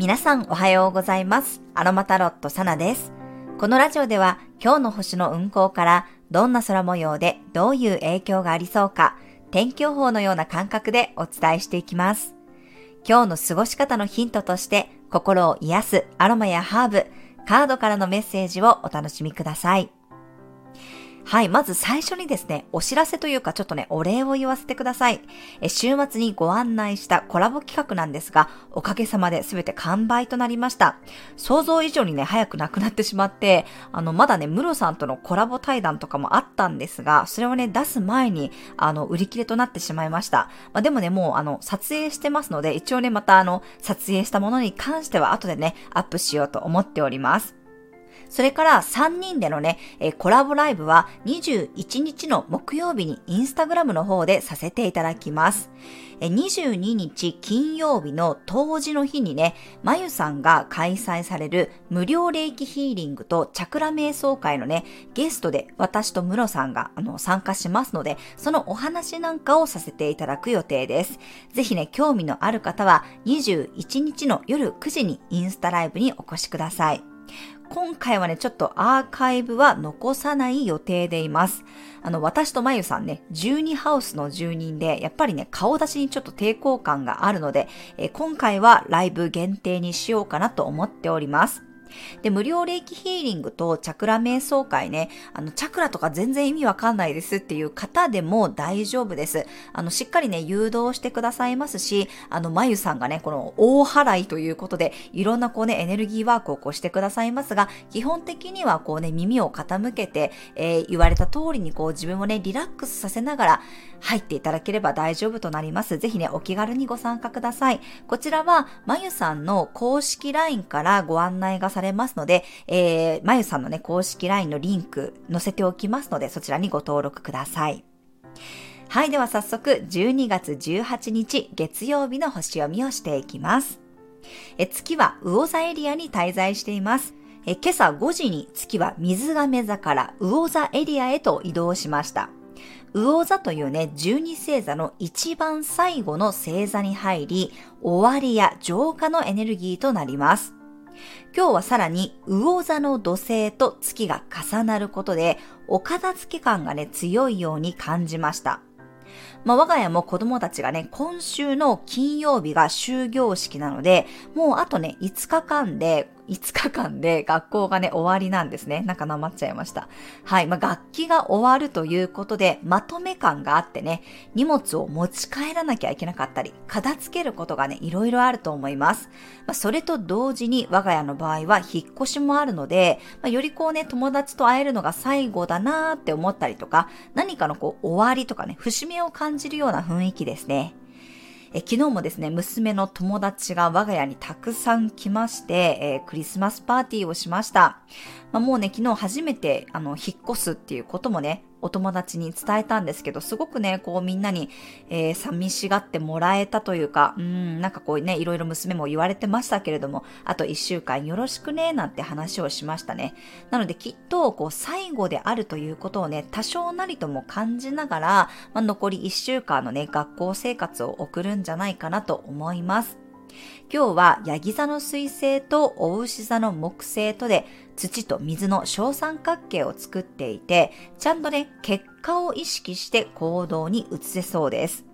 皆さんおはようございます。アロマタロットサナです。このラジオでは今日の星の運行からどんな空模様でどういう影響がありそうか天気予報のような感覚でお伝えしていきます。今日の過ごし方のヒントとして心を癒すアロマやハーブ、カードからのメッセージをお楽しみください。はい、まず最初にですね、お知らせというかちょっとね、お礼を言わせてください。え週末にご案内したコラボ企画なんですが、おかげさまで全て完売となりました。想像以上にね、早くなくなってしまって、あの、まだね、ムロさんとのコラボ対談とかもあったんですが、それをね、出す前に、あの、売り切れとなってしまいました。まあ、でもね、もう、あの、撮影してますので、一応ね、またあの、撮影したものに関しては後でね、アップしようと思っております。それから3人でのね、えコラボライブは21日の木曜日にインスタグラムの方でさせていただきます。22日金曜日の当時の日にね、まゆさんが開催される無料霊気ヒーリングとチャクラ瞑想会のね、ゲストで私とムロさんがあの参加しますので、そのお話なんかをさせていただく予定です。ぜひね、興味のある方は21日の夜9時にインスタライブにお越しください。今回はね、ちょっとアーカイブは残さない予定でいます。あの、私とまゆさんね、12ハウスの住人で、やっぱりね、顔出しにちょっと抵抗感があるので、え今回はライブ限定にしようかなと思っております。で、無料霊気ヒーリングとチャクラ瞑想会ね、あの、チャクラとか全然意味わかんないですっていう方でも大丈夫です。あの、しっかりね、誘導してくださいますし、あの、まゆさんがね、この大払いということで、いろんなこうね、エネルギーワークをこうしてくださいますが、基本的にはこうね、耳を傾けて、えー、言われた通りにこう自分をね、リラックスさせながら入っていただければ大丈夫となります。ぜひね、お気軽にご参加ください。こちらは、まゆさんの公式 LINE からご案内がさされますので、えー、まゆさんのね、公式 LINE のリンク載せておきますので、そちらにご登録ください。はい、では早速、12月18日月曜日の星読みをしていきます。え月は魚座エリアに滞在しています。え今朝5時に月は水亀座から魚座エリアへと移動しました。魚座というね、12星座の一番最後の星座に入り、終わりや浄化のエネルギーとなります。今日はさらに魚座の土星と月が重なることで、お片付け感がね、強いように感じました。まあ、我が家も子供たちがね、今週の金曜日が終業式なので、もうあとね、5日間で5日間で学校がね、終わりなんですね。なんかなまっちゃいました。はい。まあ、楽器が終わるということで、まとめ感があってね、荷物を持ち帰らなきゃいけなかったり、片付けることがね、いろいろあると思います。まあ、それと同時に、我が家の場合は引っ越しもあるので、まあ、よりこうね、友達と会えるのが最後だなーって思ったりとか、何かのこう、終わりとかね、節目を感じるような雰囲気ですね。え昨日もですね、娘の友達が我が家にたくさん来まして、え、クリスマスパーティーをしました。まあ、もうね、昨日初めて、あの、引っ越すっていうこともね、お友達に伝えたんですけど、すごくね、こうみんなに、えー、寂しがってもらえたというか、うん、なんかこうね、いろいろ娘も言われてましたけれども、あと一週間よろしくね、なんて話をしましたね。なのできっと、こう最後であるということをね、多少なりとも感じながら、まあ、残り一週間のね、学校生活を送るんじゃないかなと思います。今日はヤギ座の水星とお牛座の木星とで土と水の小三角形を作っていて、ちゃんとね、結果を意識して行動に移せそうです。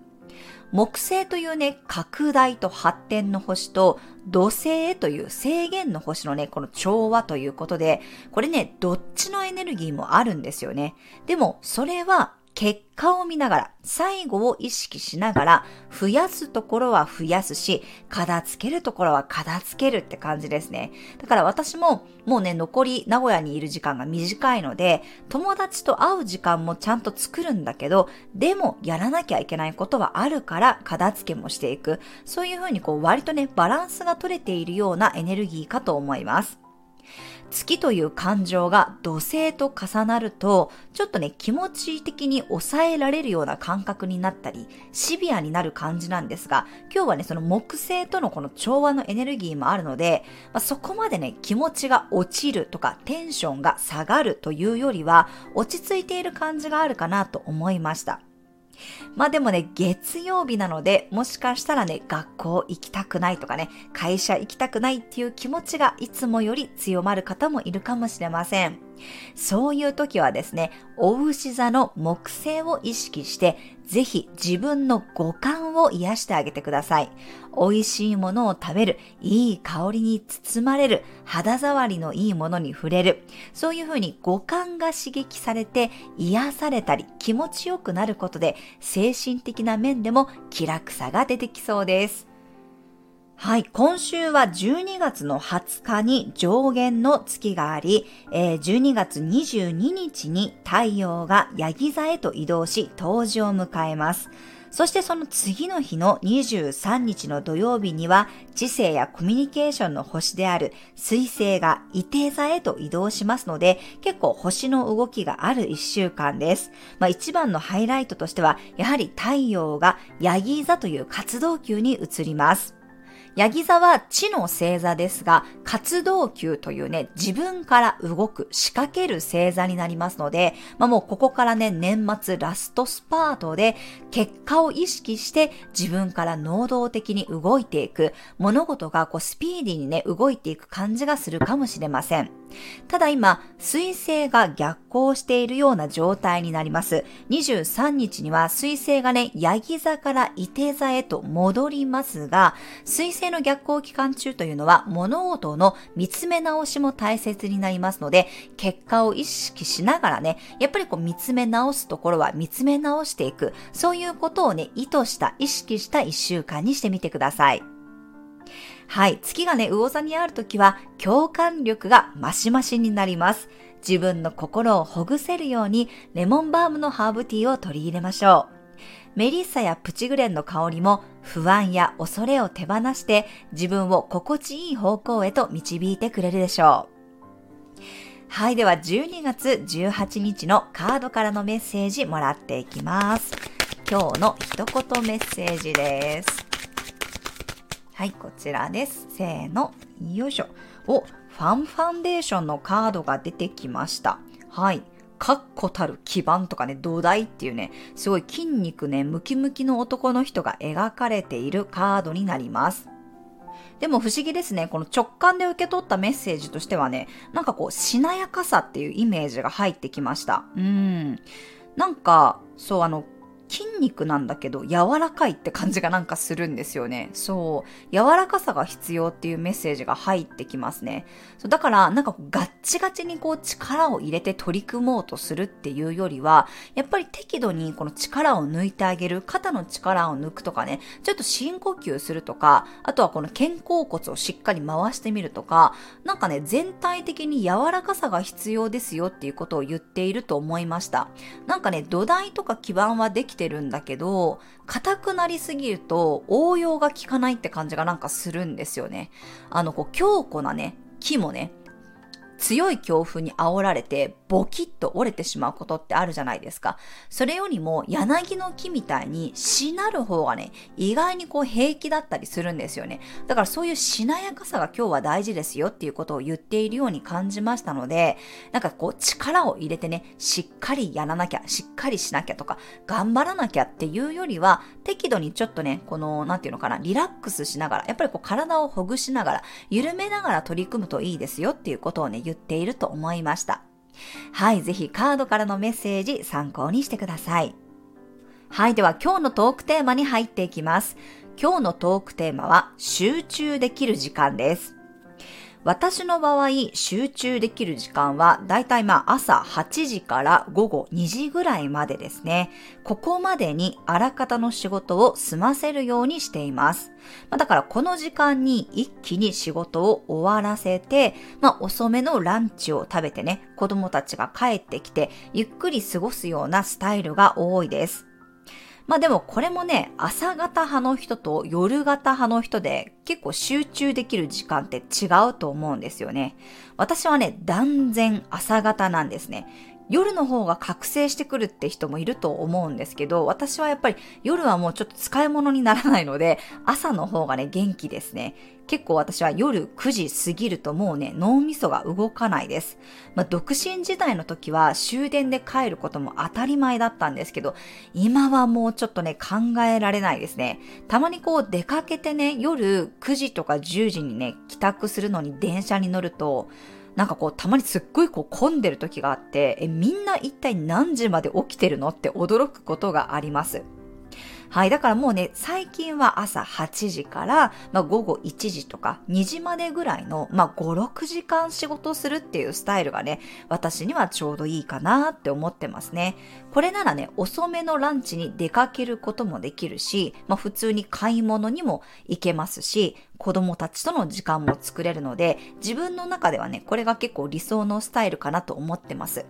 木星というね、拡大と発展の星と土星という制限の星のね、この調和ということで、これね、どっちのエネルギーもあるんですよね。でも、それは結果を見ながら、最後を意識しながら、増やすところは増やすし、片付けるところは片付けるって感じですね。だから私ももうね、残り名古屋にいる時間が短いので、友達と会う時間もちゃんと作るんだけど、でもやらなきゃいけないことはあるから片付けもしていく。そういうふうにこう割とね、バランスが取れているようなエネルギーかと思います。月という感情が土星と重なると、ちょっとね、気持ち的に抑えられるような感覚になったり、シビアになる感じなんですが、今日はね、その木星とのこの調和のエネルギーもあるので、まあ、そこまでね、気持ちが落ちるとか、テンションが下がるというよりは、落ち着いている感じがあるかなと思いました。まあでもね、月曜日なので、もしかしたらね、学校行きたくないとかね、会社行きたくないっていう気持ちがいつもより強まる方もいるかもしれません。そういう時はですね、お牛座の木星を意識して、ぜひ自分の五感を癒してあげてください。美味しいものを食べる、いい香りに包まれる、肌触りのいいものに触れる、そういうふうに五感が刺激されて癒されたり気持ちよくなることで精神的な面でも気楽さが出てきそうです。はい、今週は12月の20日に上限の月があり、えー、12月22日に太陽がヤギ座へと移動し、冬至を迎えます。そしてその次の日の23日の土曜日には、知性やコミュニケーションの星である水星が伊手座へと移動しますので、結構星の動きがある一週間です。まあ一番のハイライトとしては、やはり太陽がヤギ座という活動級に移ります。ヤギ座は地の星座ですが、活動球というね、自分から動く、仕掛ける星座になりますので、まあもうここからね、年末ラストスパートで、結果を意識して自分から能動的に動いていく、物事がこうスピーディーにね、動いていく感じがするかもしれません。ただ今、水星が逆行しているような状態になります。23日には水星がね、ヤギ座から伊手座へと戻りますが、水星の逆行期間中というのは物事の見つめ直しも大切になりますので、結果を意識しながらね、やっぱりこう見つめ直すところは見つめ直していく、そういうことをね、意図した、意識した一週間にしてみてください。はい。月がね、魚座にあるときは、共感力がマシマシになります。自分の心をほぐせるように、レモンバームのハーブティーを取り入れましょう。メリッサやプチグレンの香りも不安や恐れを手放して自分を心地いい方向へと導いてくれるでしょう。はい。では12月18日のカードからのメッセージもらっていきます。今日の一言メッセージです。はい、こちらです。せーの、よいしょ。お、ファンファンデーションのカードが出てきました。はい。確固たる基盤とかね、土台っていうね、すごい筋肉ね、ムキムキの男の人が描かれているカードになります。でも不思議ですね。この直感で受け取ったメッセージとしてはね、なんかこう、しなやかさっていうイメージが入ってきました。うん。なんか、そう、あの、筋肉なんだけど柔らかいって感じがなんかするんですよね。そう。柔らかさが必要っていうメッセージが入ってきますね。そうだからなんかガッチガチにこう力を入れて取り組もうとするっていうよりは、やっぱり適度にこの力を抜いてあげる、肩の力を抜くとかね、ちょっと深呼吸するとか、あとはこの肩甲骨をしっかり回してみるとか、なんかね、全体的に柔らかさが必要ですよっていうことを言っていると思いました。なんかね、土台とか基盤はできてるんだけど、硬くなりすぎると応用が効かないって感じがなんかするんですよね。あの、こう、強固なね、木もね、強い強風に煽られてボキッと折れてしまうことってあるじゃないですか。それよりも柳の木みたいにしなる方がね、意外にこう平気だったりするんですよね。だからそういうしなやかさが今日は大事ですよっていうことを言っているように感じましたので、なんかこう力を入れてね、しっかりやらなきゃ、しっかりしなきゃとか、頑張らなきゃっていうよりは、適度にちょっとね、この、なんていうのかな、リラックスしながら、やっぱりこう体をほぐしながら、緩めながら取り組むといいですよっていうことをね、言っていると思いました。はい、ぜひカードからのメッセージ参考にしてください。はい、では今日のトークテーマに入っていきます。今日のトークテーマは集中できる時間です。私の場合、集中できる時間は、だいたいまあ朝8時から午後2時ぐらいまでですね。ここまでにあらかたの仕事を済ませるようにしています。まあ、だからこの時間に一気に仕事を終わらせて、まあ遅めのランチを食べてね、子供たちが帰ってきて、ゆっくり過ごすようなスタイルが多いです。まあでもこれもね、朝型派の人と夜型派の人で結構集中できる時間って違うと思うんですよね。私はね、断然朝型なんですね。夜の方が覚醒してくるって人もいると思うんですけど、私はやっぱり夜はもうちょっと使い物にならないので、朝の方がね、元気ですね。結構私は夜9時過ぎるともうね、脳みそが動かないです。まあ、独身時代の時は終電で帰ることも当たり前だったんですけど、今はもうちょっとね、考えられないですね。たまにこう出かけてね、夜9時とか10時にね、帰宅するのに電車に乗ると、なんかこう、たまにすっごいこう混んでる時があって、え、みんな一体何時まで起きてるのって驚くことがあります。はい。だからもうね、最近は朝8時から、まあ、午後1時とか2時までぐらいの、まあ、5、6時間仕事するっていうスタイルがね、私にはちょうどいいかなって思ってますね。これならね、遅めのランチに出かけることもできるし、まあ、普通に買い物にも行けますし、子供たちとの時間も作れるので、自分の中ではね、これが結構理想のスタイルかなと思ってます。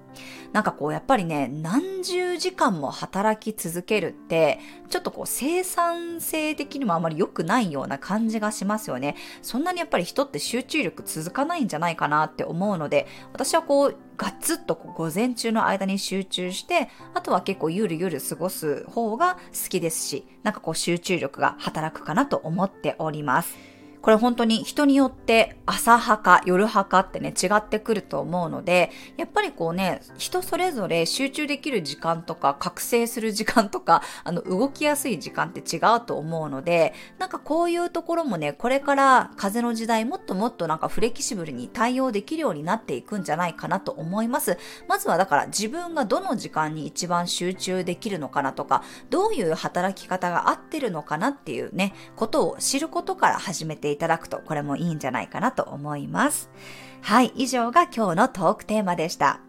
なんかこう、やっぱりね、何十時間も働き続けるって、ちょっとこう、生産性的にもあまり良くないような感じがしますよね。そんなにやっぱり人って集中力続かないんじゃないかなって思うので、私はこう、ガツッと午前中の間に集中して、あとは結構ゆるゆる過ごす方が好きですし、なんかこう集中力が働くかなと思っております。これ本当に人によって朝派か夜派かってね違ってくると思うので、やっぱりこうね、人それぞれ集中できる時間とか覚醒する時間とか、あの動きやすい時間って違うと思うので、なんかこういうところもね、これから風の時代もっともっとなんかフレキシブルに対応できるようになっていくんじゃないかなと思います。まずはだから自分がどの時間に一番集中できるのかなとか、どういう働き方が合ってるのかなっていうね、ことを知ることから始めてていただくと、これもいいんじゃないかなと思います。はい、以上が今日のトークテーマでした。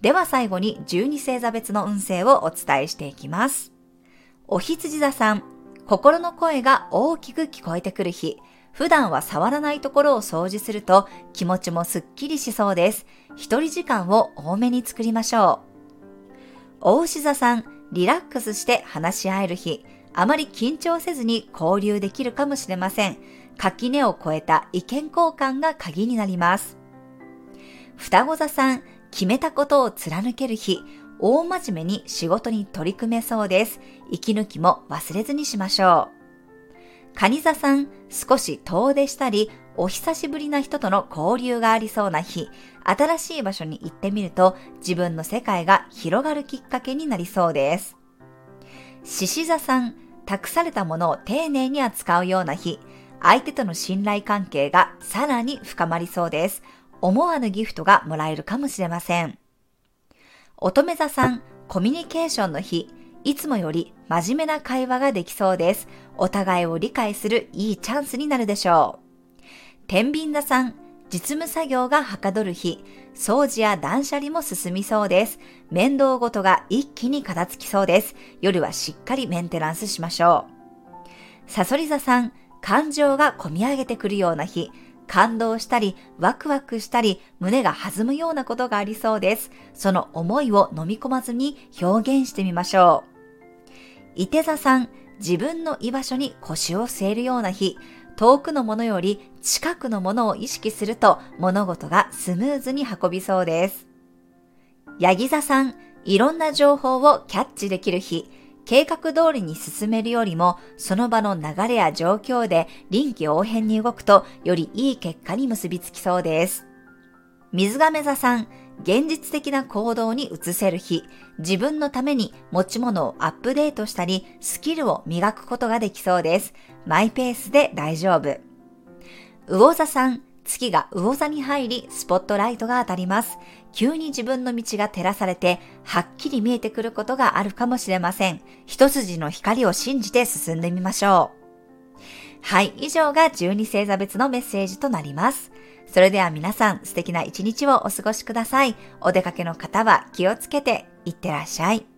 では最後に12星座別の運勢をお伝えしていきます。お羊座さん、心の声が大きく聞こえてくる日、普段は触らないところを掃除すると気持ちもすっきりしそうです。一人時間を多めに作りましょう。大牛座さん、リラックスして話し合える日、あまり緊張せずに交流できるかもしれません。垣根を越えた意見交換が鍵になります。双子座さん、決めたことを貫ける日、大真面目に仕事に取り組めそうです。息抜きも忘れずにしましょう。蟹座さん、少し遠出したり、お久しぶりな人との交流がありそうな日、新しい場所に行ってみると自分の世界が広がるきっかけになりそうです。獅子座さん、託されたものを丁寧に扱うような日、相手との信頼関係がさらに深まりそうです。思わぬギフトがもらえるかもしれません。乙女座さん、コミュニケーションの日、いつもより真面目な会話ができそうです。お互いを理解するいいチャンスになるでしょう。天秤座さん、実務作業がはかどる日、掃除や断捨離も進みそうです。面倒ごとが一気に片付きそうです。夜はしっかりメンテナンスしましょう。サソリ座さん、感情が込み上げてくるような日、感動したり、ワクワクしたり、胸が弾むようなことがありそうです。その思いを飲み込まずに表現してみましょう。伊手座さん、自分の居場所に腰を据えるような日、遠くのものより近くのものを意識すると物事がスムーズに運びそうです。ヤギ座さん、いろんな情報をキャッチできる日、計画通りに進めるよりも、その場の流れや状況で臨機応変に動くと、よりいい結果に結びつきそうです。水亀座さん、現実的な行動に移せる日、自分のために持ち物をアップデートしたり、スキルを磨くことができそうです。マイペースで大丈夫。魚座さん、月が魚座に入り、スポットライトが当たります。急に自分の道が照らされて、はっきり見えてくることがあるかもしれません。一筋の光を信じて進んでみましょう。はい、以上が12星座別のメッセージとなります。それでは皆さん素敵な一日をお過ごしください。お出かけの方は気をつけていってらっしゃい。